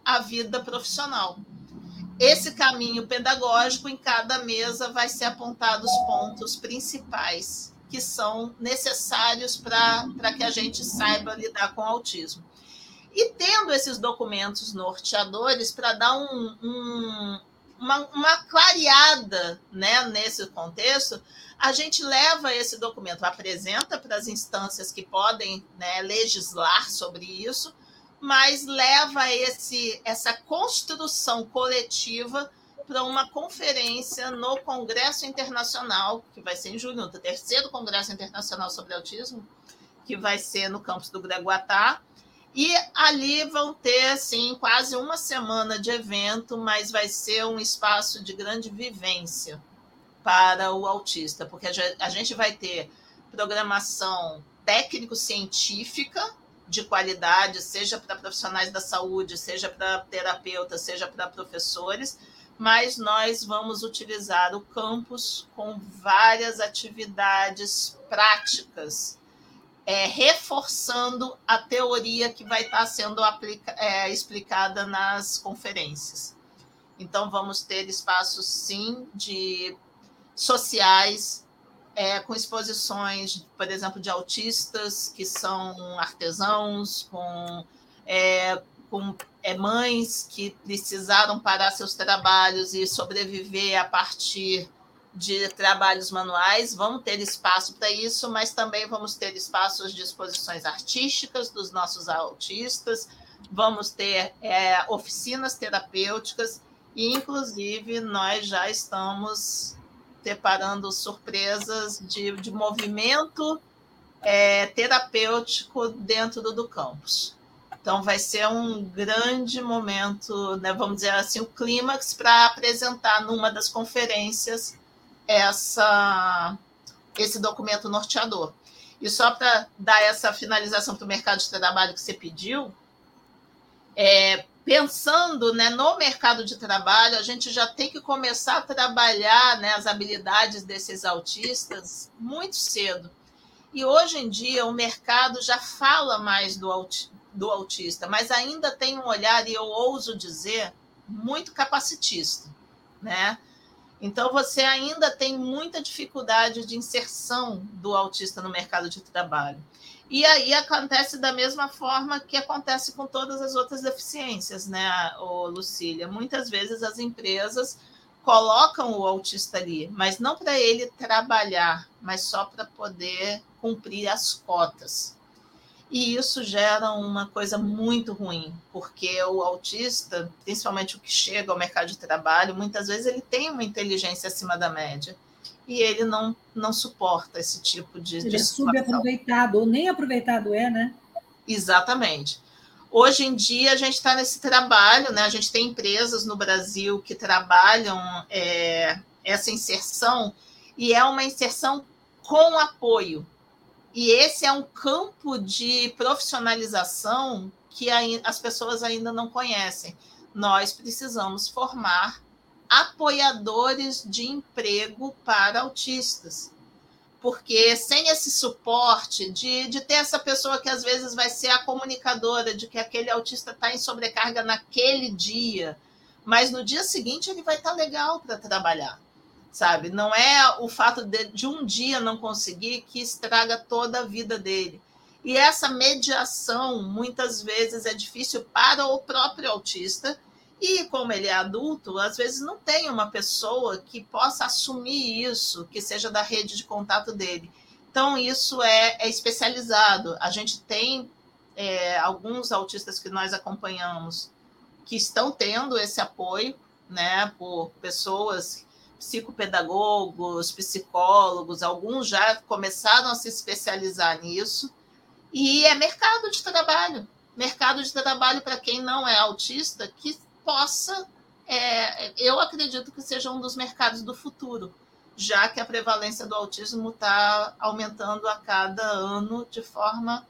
a vida profissional esse caminho pedagógico, em cada mesa vai ser apontado os pontos principais que são necessários para que a gente saiba lidar com o autismo. E tendo esses documentos norteadores para dar um, um, uma, uma clareada né, nesse contexto, a gente leva esse documento, apresenta para as instâncias que podem né, legislar sobre isso, mas leva esse, essa construção coletiva para uma conferência no Congresso Internacional, que vai ser em julho, no terceiro Congresso Internacional sobre Autismo, que vai ser no campus do Greguatá. E ali vão ter, assim, quase uma semana de evento, mas vai ser um espaço de grande vivência para o autista, porque a gente vai ter programação técnico-científica, de qualidade, seja para profissionais da saúde, seja para terapeutas, seja para professores, mas nós vamos utilizar o campus com várias atividades práticas, é, reforçando a teoria que vai estar sendo aplica, é, explicada nas conferências. Então, vamos ter espaços, sim, de sociais, é, com exposições, por exemplo, de autistas que são artesãos, com, é, com é, mães que precisaram parar seus trabalhos e sobreviver a partir de trabalhos manuais. Vamos ter espaço para isso, mas também vamos ter espaços de exposições artísticas dos nossos autistas, vamos ter é, oficinas terapêuticas e, inclusive, nós já estamos preparando surpresas de, de movimento é, terapêutico dentro do campus. Então, vai ser um grande momento, né, vamos dizer assim, o clímax para apresentar numa das conferências essa, esse documento norteador. E só para dar essa finalização para o mercado de trabalho que você pediu, é, pensando né, no mercado de trabalho, a gente já tem que começar a trabalhar né, as habilidades desses autistas muito cedo. E hoje em dia o mercado já fala mais do, aut do autista, mas ainda tem um olhar, e eu ouso dizer, muito capacitista. Né? Então, você ainda tem muita dificuldade de inserção do autista no mercado de trabalho. E aí acontece da mesma forma que acontece com todas as outras deficiências, né, Lucília? Muitas vezes as empresas colocam o autista ali, mas não para ele trabalhar, mas só para poder cumprir as cotas. E isso gera uma coisa muito ruim, porque o autista, principalmente o que chega ao mercado de trabalho, muitas vezes ele tem uma inteligência acima da média e ele não, não suporta esse tipo de. Ele de é subaproveitado, ou nem aproveitado é, né? Exatamente. Hoje em dia a gente está nesse trabalho, né? A gente tem empresas no Brasil que trabalham é, essa inserção e é uma inserção com apoio. E esse é um campo de profissionalização que as pessoas ainda não conhecem. Nós precisamos formar apoiadores de emprego para autistas. Porque sem esse suporte de, de ter essa pessoa que às vezes vai ser a comunicadora de que aquele autista está em sobrecarga naquele dia, mas no dia seguinte ele vai estar tá legal para trabalhar sabe? Não é o fato de, de um dia não conseguir que estraga toda a vida dele. E essa mediação muitas vezes é difícil para o próprio autista, e como ele é adulto, às vezes não tem uma pessoa que possa assumir isso, que seja da rede de contato dele. Então, isso é, é especializado. A gente tem é, alguns autistas que nós acompanhamos que estão tendo esse apoio, né, por pessoas psicopedagogos, psicólogos, alguns já começaram a se especializar nisso. E é mercado de trabalho mercado de trabalho para quem não é autista que possa, é, eu acredito que seja um dos mercados do futuro, já que a prevalência do autismo está aumentando a cada ano de forma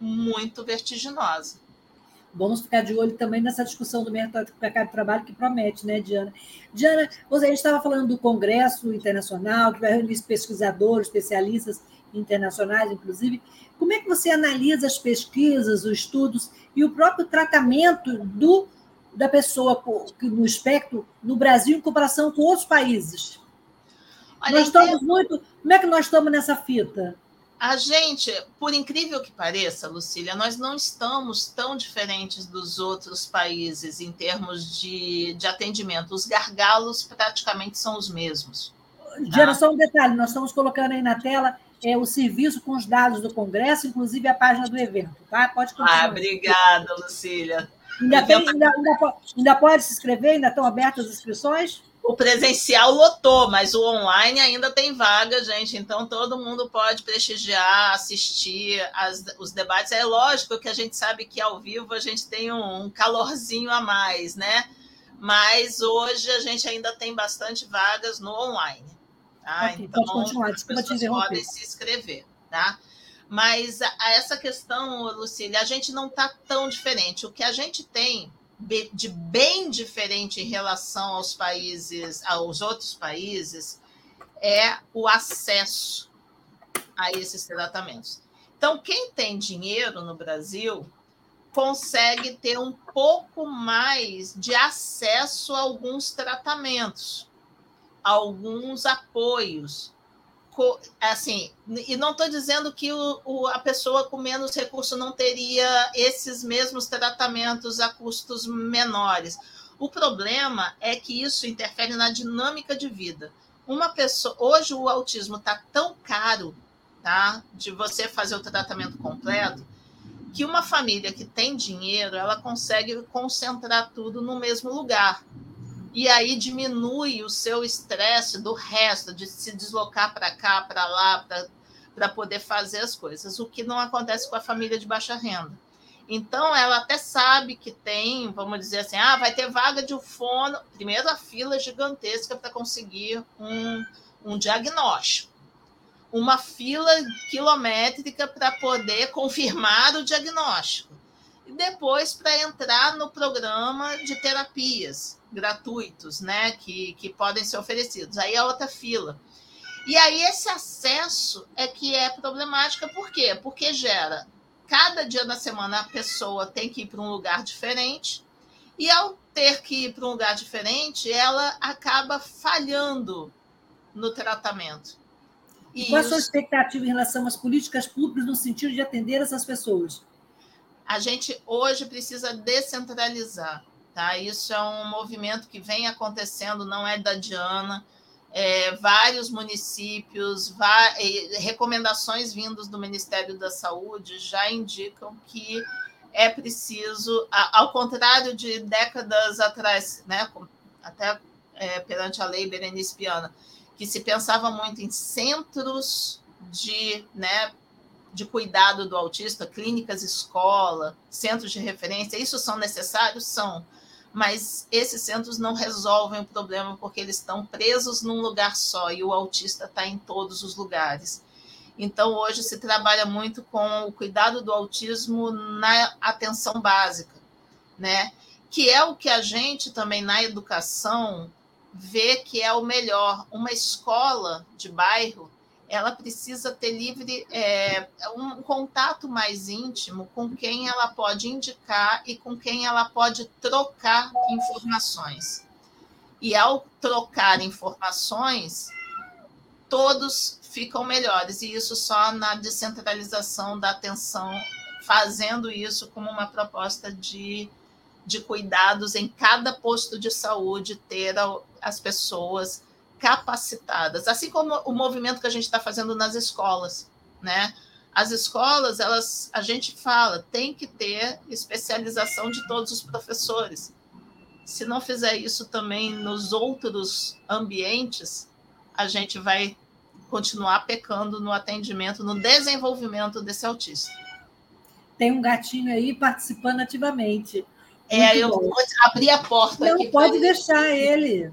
muito vertiginosa. Vamos ficar de olho também nessa discussão do mercado de trabalho que promete, né, Diana? Diana, você, a gente estava falando do Congresso Internacional, que vai reunir pesquisadores, especialistas internacionais, inclusive. Como é que você analisa as pesquisas, os estudos e o próprio tratamento do, da pessoa no espectro no Brasil em comparação com outros países? Olha, nós estamos muito. Como é que nós estamos nessa fita? A gente, por incrível que pareça, Lucília, nós não estamos tão diferentes dos outros países em termos de, de atendimento. Os gargalos praticamente são os mesmos. Diana, tá? só um detalhe: nós estamos colocando aí na tela é, o serviço com os dados do Congresso, inclusive a página do evento, tá? Pode continuar. Ah, obrigada, Lucília. Ainda, tem, ainda, ainda, ainda pode se inscrever? Ainda estão abertas as inscrições? o presencial lotou, mas o online ainda tem vaga, gente. Então todo mundo pode prestigiar, assistir as, os debates. É lógico que a gente sabe que ao vivo a gente tem um, um calorzinho a mais, né? Mas hoje a gente ainda tem bastante vagas no online. Tá? Okay, então, pode continuar. Desculpa as pessoas podem se inscrever, tá? Mas a, a essa questão, Lucília, a gente não está tão diferente. O que a gente tem de bem diferente em relação aos países, aos outros países, é o acesso a esses tratamentos. Então, quem tem dinheiro no Brasil consegue ter um pouco mais de acesso a alguns tratamentos, alguns apoios assim, e não estou dizendo que o, o, a pessoa com menos recurso não teria esses mesmos tratamentos a custos menores. O problema é que isso interfere na dinâmica de vida. Uma pessoa, hoje o autismo está tão caro, tá, de você fazer o tratamento completo, que uma família que tem dinheiro, ela consegue concentrar tudo no mesmo lugar e aí diminui o seu estresse do resto, de se deslocar para cá, para lá, para poder fazer as coisas, o que não acontece com a família de baixa renda. Então, ela até sabe que tem, vamos dizer assim, ah, vai ter vaga de fono. Primeiro, a fila gigantesca para conseguir um, um diagnóstico. Uma fila quilométrica para poder confirmar o diagnóstico. E depois, para entrar no programa de terapias gratuitos, né, que, que podem ser oferecidos. Aí é outra fila. E aí, esse acesso é que é problemática, por quê? Porque gera cada dia da semana a pessoa tem que ir para um lugar diferente, e ao ter que ir para um lugar diferente, ela acaba falhando no tratamento. E qual a sua expectativa em relação às políticas públicas no sentido de atender essas pessoas? A gente hoje precisa descentralizar, tá? Isso é um movimento que vem acontecendo, não é da Diana é, vários municípios, recomendações vindas do Ministério da Saúde já indicam que é preciso, ao contrário de décadas atrás, né, até é, perante a lei Berenice Piana, que se pensava muito em centros de, né, de cuidado do autista, clínicas escola, centros de referência, isso são necessários? São mas esses centros não resolvem o problema porque eles estão presos num lugar só e o autista está em todos os lugares. Então, hoje se trabalha muito com o cuidado do autismo na atenção básica, né? Que é o que a gente também na educação vê que é o melhor. Uma escola de bairro ela precisa ter livre é, um contato mais íntimo com quem ela pode indicar e com quem ela pode trocar informações. E ao trocar informações, todos ficam melhores, e isso só na descentralização da atenção, fazendo isso como uma proposta de, de cuidados em cada posto de saúde, ter as pessoas capacitadas, assim como o movimento que a gente está fazendo nas escolas, né? As escolas, elas, a gente fala, tem que ter especialização de todos os professores. Se não fizer isso também nos outros ambientes, a gente vai continuar pecando no atendimento, no desenvolvimento desse autista. Tem um gatinho aí participando ativamente. É, Muito é, eu bom. vou abrir a porta. Não pode deixar ele.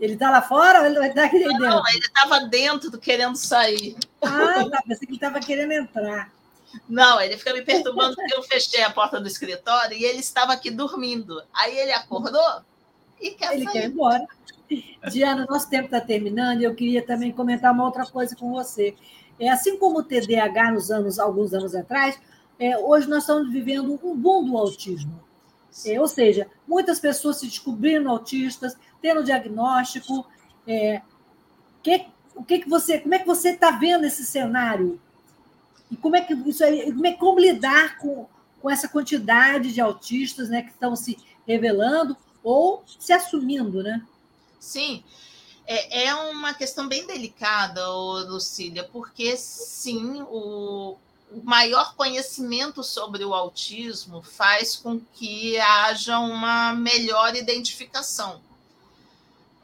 Ele está lá fora ou ele está aqui dentro? Não, ele estava dentro querendo sair. Ah, tá. Pensei que ele estava querendo entrar. Não, ele fica me perturbando porque eu fechei a porta do escritório e ele estava aqui dormindo. Aí ele acordou e quer ele sair. quer ir embora. Diana, nosso tempo está terminando e eu queria também comentar uma outra coisa com você. É, assim como o TDAH nos anos, alguns anos atrás, é, hoje nós estamos vivendo um boom do autismo. É, ou seja, muitas pessoas se descobrindo autistas, tendo diagnóstico. É, que, o que, que você, como é que você está vendo esse cenário? E como é que isso aí, como, é, como lidar com, com essa quantidade de autistas né, que estão se revelando ou se assumindo, né? Sim, é, é uma questão bem delicada, Lucília, porque sim, o, o maior conhecimento sobre o autismo faz com que haja uma melhor identificação.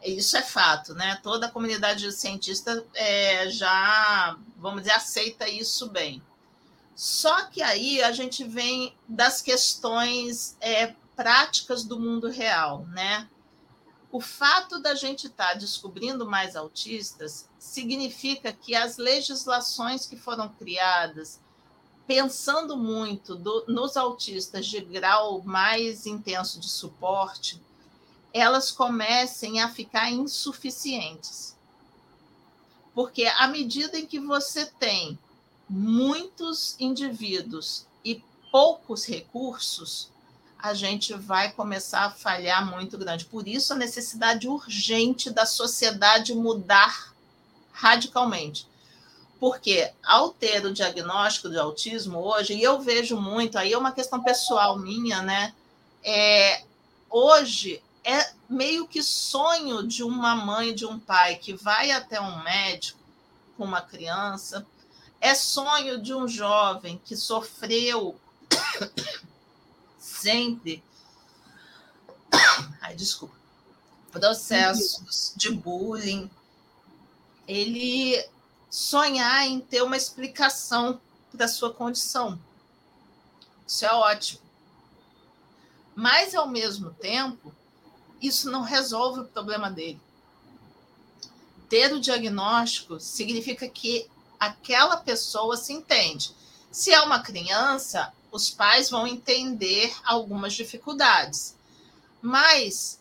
Isso é fato, né? Toda a comunidade cientista é, já, vamos dizer, aceita isso bem. Só que aí a gente vem das questões é, práticas do mundo real, né? O fato da gente estar tá descobrindo mais autistas significa que as legislações que foram criadas, pensando muito do, nos autistas de grau mais intenso de suporte, elas comecem a ficar insuficientes. Porque à medida em que você tem muitos indivíduos e poucos recursos, a gente vai começar a falhar muito grande. Por isso, a necessidade urgente da sociedade mudar radicalmente. Porque ao ter o diagnóstico de autismo hoje, e eu vejo muito, aí é uma questão pessoal minha, né? É, hoje é meio que sonho de uma mãe, de um pai que vai até um médico com uma criança, é sonho de um jovem que sofreu <coughs> sempre. Ai, desculpa. Processos de bullying. Ele sonhar em ter uma explicação da sua condição. Isso é ótimo. Mas, ao mesmo tempo, isso não resolve o problema dele. Ter o diagnóstico significa que aquela pessoa se entende. Se é uma criança, os pais vão entender algumas dificuldades. Mas,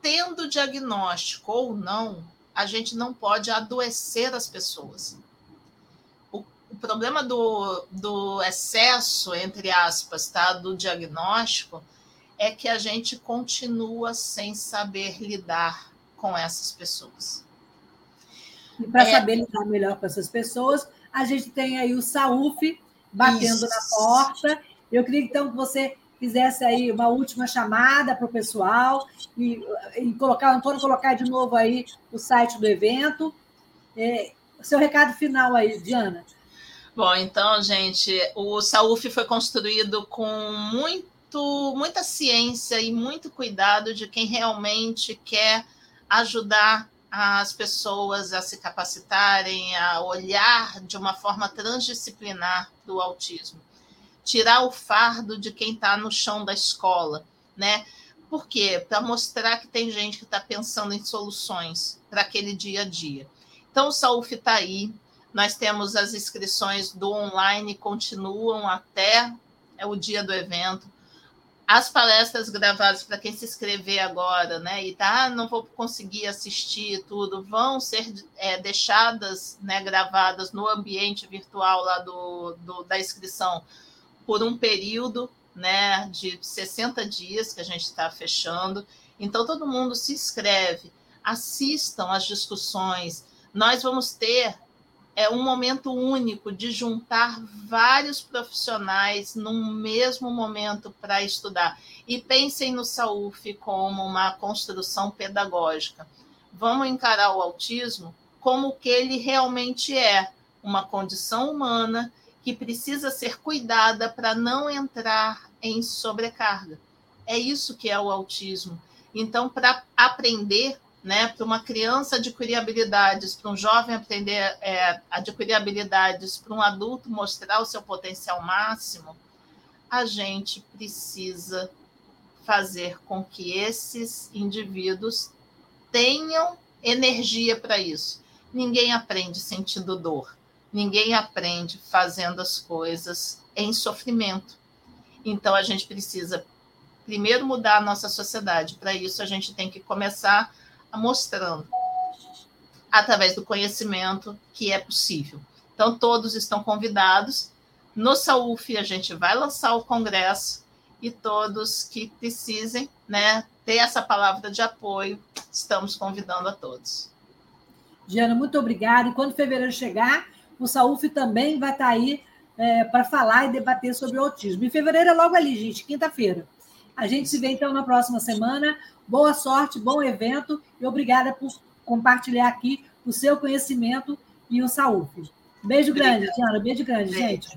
tendo diagnóstico ou não, a gente não pode adoecer as pessoas. O, o problema do, do excesso, entre aspas, tá, do diagnóstico, é que a gente continua sem saber lidar com essas pessoas. E para é... saber lidar melhor com essas pessoas, a gente tem aí o SAUF batendo Isso. na porta. Eu queria então que você fizesse aí uma última chamada para o pessoal e, e colocar, Antônio, colocar de novo aí o site do evento. É, seu recado final aí, Diana. Bom, então, gente, o SAUF foi construído com muito, muita ciência e muito cuidado de quem realmente quer ajudar as pessoas a se capacitarem, a olhar de uma forma transdisciplinar do autismo. Tirar o fardo de quem está no chão da escola, né? Por quê? Para mostrar que tem gente que está pensando em soluções para aquele dia a dia. Então, o Saúf está aí. Nós temos as inscrições do online, continuam até é o dia do evento as palestras gravadas para quem se inscrever agora, né, e tá, ah, não vou conseguir assistir tudo, vão ser é, deixadas, né, gravadas no ambiente virtual lá do, do, da inscrição por um período, né, de 60 dias que a gente está fechando. Então todo mundo se inscreve, assistam às discussões. Nós vamos ter é um momento único de juntar vários profissionais num mesmo momento para estudar. E pensem no SAUF como uma construção pedagógica. Vamos encarar o autismo como o que ele realmente é, uma condição humana que precisa ser cuidada para não entrar em sobrecarga. É isso que é o autismo. Então, para aprender, né, para uma criança adquirir habilidades, para um jovem aprender é, adquirir habilidades, para um adulto mostrar o seu potencial máximo, a gente precisa fazer com que esses indivíduos tenham energia para isso. Ninguém aprende sentindo dor, ninguém aprende fazendo as coisas em sofrimento. Então a gente precisa primeiro mudar a nossa sociedade. Para isso a gente tem que começar mostrando, através do conhecimento, que é possível. Então, todos estão convidados. No SAUF, a gente vai lançar o congresso e todos que precisem né, ter essa palavra de apoio, estamos convidando a todos. Diana, muito obrigada. E quando fevereiro chegar, o SAUF também vai estar aí é, para falar e debater sobre o autismo. Em fevereiro é logo ali, gente, quinta-feira. A gente se vê então na próxima semana. Boa sorte, bom evento e obrigada por compartilhar aqui o seu conhecimento e o saúde. Beijo grande, Tiana. Beijo grande, gente.